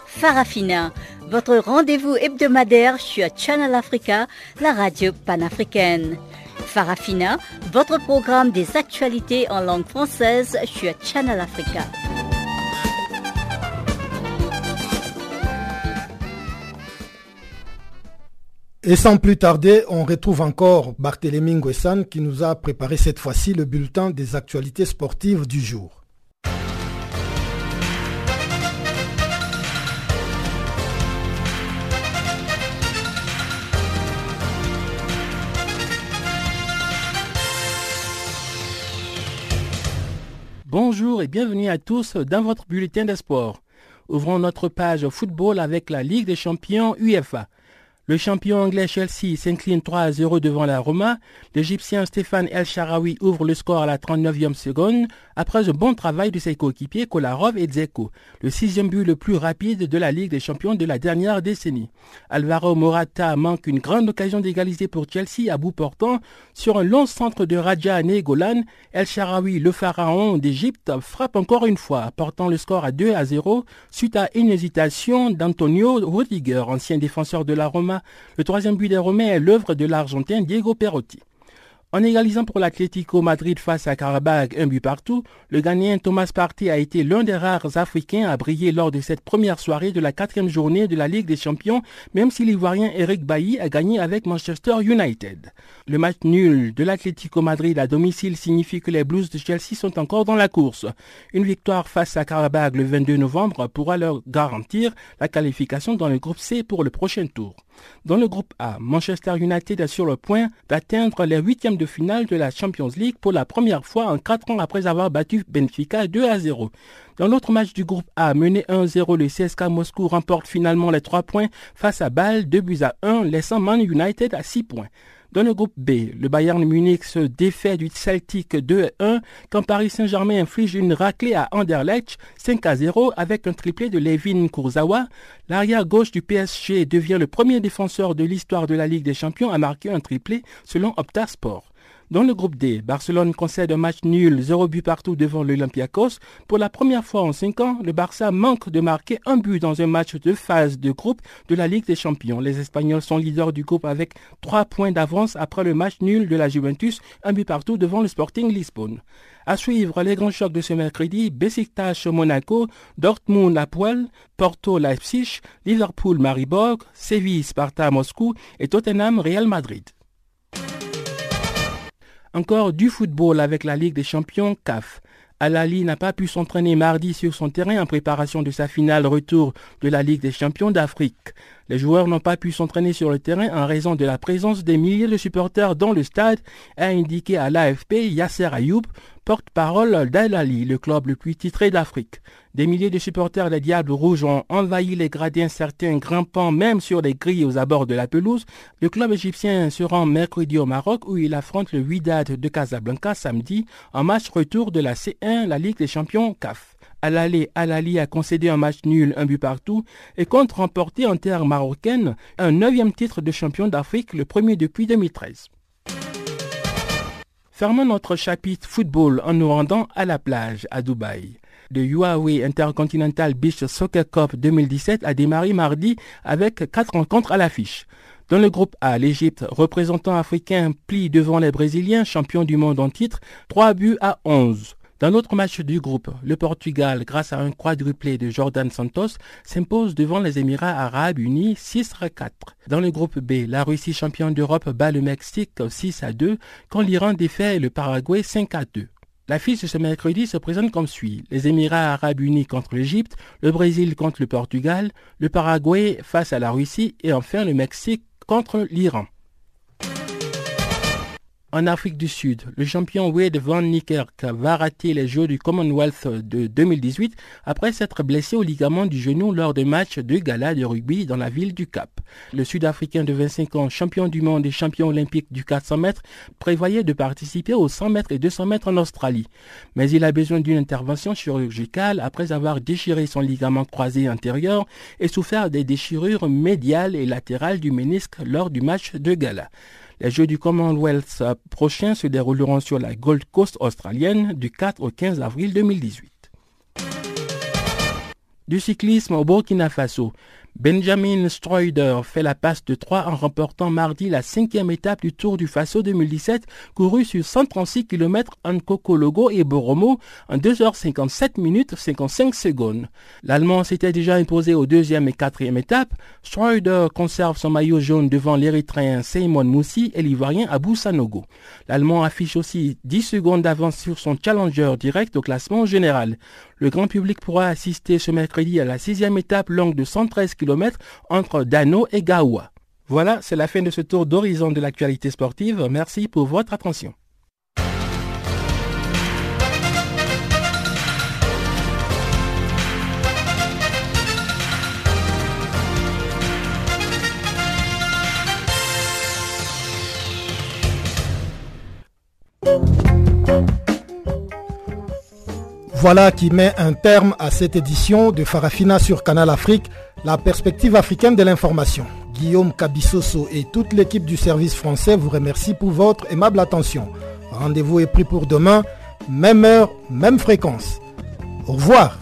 Farafina, votre rendez-vous hebdomadaire sur Channel Africa, la radio panafricaine. Farafina, votre programme des actualités en langue française sur Channel Africa. Et sans plus tarder, on retrouve encore Barthélémy Nguessan qui nous a préparé cette fois-ci le bulletin des actualités sportives du jour. Bonjour et bienvenue à tous dans votre bulletin de sport. Ouvrons notre page football avec la Ligue des champions UEFA. Le champion anglais Chelsea s'incline 3 à 0 devant la Roma. L'Égyptien Stéphane El Sharawi ouvre le score à la 39e seconde après un bon travail de ses coéquipiers Kolarov et Dzeko, le sixième but le plus rapide de la Ligue des champions de la dernière décennie. Alvaro Morata manque une grande occasion d'égaliser pour Chelsea à bout portant sur un long centre de Raja Negolan. El Sharawi, le pharaon d'Égypte, frappe encore une fois, portant le score à 2 à 0 suite à une hésitation d'Antonio Rudiger, ancien défenseur de la Roma le troisième but des Romains est l'œuvre de l'Argentin Diego Perotti. En égalisant pour l'Atlético Madrid face à Karabakh un but partout, le Ghanéen Thomas Partey a été l'un des rares Africains à briller lors de cette première soirée de la quatrième journée de la Ligue des Champions, même si l'Ivoirien Eric Bailly a gagné avec Manchester United. Le match nul de l'Atlético Madrid à domicile signifie que les Blues de Chelsea sont encore dans la course. Une victoire face à Karabakh le 22 novembre pourra leur garantir la qualification dans le groupe C pour le prochain tour. Dans le groupe A, Manchester United est sur le point d'atteindre les huitièmes de finale de la Champions League pour la première fois en quatre ans après avoir battu Benfica 2 à 0. Dans l'autre match du groupe A, mené 1-0, le CSK Moscou remporte finalement les trois points face à Bâle, 2 buts à 1, laissant Man United à 6 points. Dans le groupe B, le Bayern Munich se défait du Celtic 2-1 quand Paris Saint-Germain inflige une raclée à Anderlecht 5-0 avec un triplé de Levin Kurzawa. L'arrière gauche du PSG devient le premier défenseur de l'histoire de la Ligue des Champions à marquer un triplé selon Opta Sport. Dans le groupe D, Barcelone concède un match nul, 0 but partout devant l'Olympiakos. Pour la première fois en 5 ans, le Barça manque de marquer un but dans un match de phase de groupe de la Ligue des Champions. Les Espagnols sont leaders du groupe avec 3 points d'avance après le match nul de la Juventus, un but partout devant le Sporting Lisbonne. À suivre les grands chocs de ce mercredi, Besiktas Monaco, Dortmund Apoel, Porto Leipzig, Liverpool Maribor, Séville Sparta Moscou et Tottenham Real Madrid. Encore du football avec la Ligue des champions CAF. Alali n'a pas pu s'entraîner mardi sur son terrain en préparation de sa finale retour de la Ligue des champions d'Afrique. Les joueurs n'ont pas pu s'entraîner sur le terrain en raison de la présence des milliers de supporters dans le stade, a indiqué à l'AFP Yasser Ayoub, porte-parole d'Al-Ali, le club le plus titré d'Afrique. Des milliers de supporters des Diables Rouges ont envahi les gradins, certains grimpant même sur les grilles aux abords de la pelouse. Le club égyptien se rend mercredi au Maroc où il affronte le Wydad de Casablanca samedi en match retour de la C1, la Ligue des champions CAF. À l'aller, Al-Ali a concédé un match nul, un but partout, et compte remporter en terre marocaine un neuvième titre de champion d'Afrique, le premier depuis 2013. Fermons notre chapitre football en nous rendant à la plage à Dubaï. Le Huawei Intercontinental Beach Soccer Cup 2017 a démarré mardi avec quatre rencontres à l'affiche. Dans le groupe A, l'Égypte, représentant africain, plie devant les Brésiliens, champions du monde en titre, 3 buts à 11. Dans l'autre match du groupe, le Portugal, grâce à un quadruplé de Jordan Santos, s'impose devant les Émirats arabes unis 6 à 4. Dans le groupe B, la Russie championne d'Europe bat le Mexique 6 à 2, quand l'Iran défait le Paraguay 5 à 2. La fiche de ce mercredi se présente comme suit. Les Émirats arabes unis contre l'Égypte, le Brésil contre le Portugal, le Paraguay face à la Russie et enfin le Mexique contre l'Iran. En Afrique du Sud, le champion Wade Van Niekerk va rater les Jeux du Commonwealth de 2018 après s'être blessé au ligament du genou lors de matchs de gala de rugby dans la ville du Cap. Le Sud-Africain de 25 ans, champion du monde et champion olympique du 400 mètres, prévoyait de participer aux 100 mètres et 200 mètres en Australie. Mais il a besoin d'une intervention chirurgicale après avoir déchiré son ligament croisé antérieur et souffert des déchirures médiales et latérales du ménisque lors du match de gala. Les Jeux du Commonwealth prochains se dérouleront sur la Gold Coast australienne du 4 au 15 avril 2018. Du cyclisme au Burkina Faso. Benjamin Stroider fait la passe de 3 en remportant mardi la cinquième étape du Tour du Faso 2017 couru sur 136 km en Kokologo et Boromo en 2h57 minutes 55 secondes. L'Allemand s'était déjà imposé aux deuxième et quatrième étapes. Stroider conserve son maillot jaune devant l'Érythréen Simon Moussi et l'Ivoirien Abou Sanogo. L'Allemand affiche aussi 10 secondes d'avance sur son challenger direct au classement général. Le grand public pourra assister ce mercredi à la sixième étape longue de 113 km entre Dano et Gaoua. Voilà, c'est la fin de ce tour d'horizon de l'actualité sportive. Merci pour votre attention. Voilà qui met un terme à cette édition de Farafina sur Canal Afrique, la perspective africaine de l'information. Guillaume Cabissoso et toute l'équipe du service français vous remercient pour votre aimable attention. Rendez-vous est pris pour demain, même heure, même fréquence. Au revoir.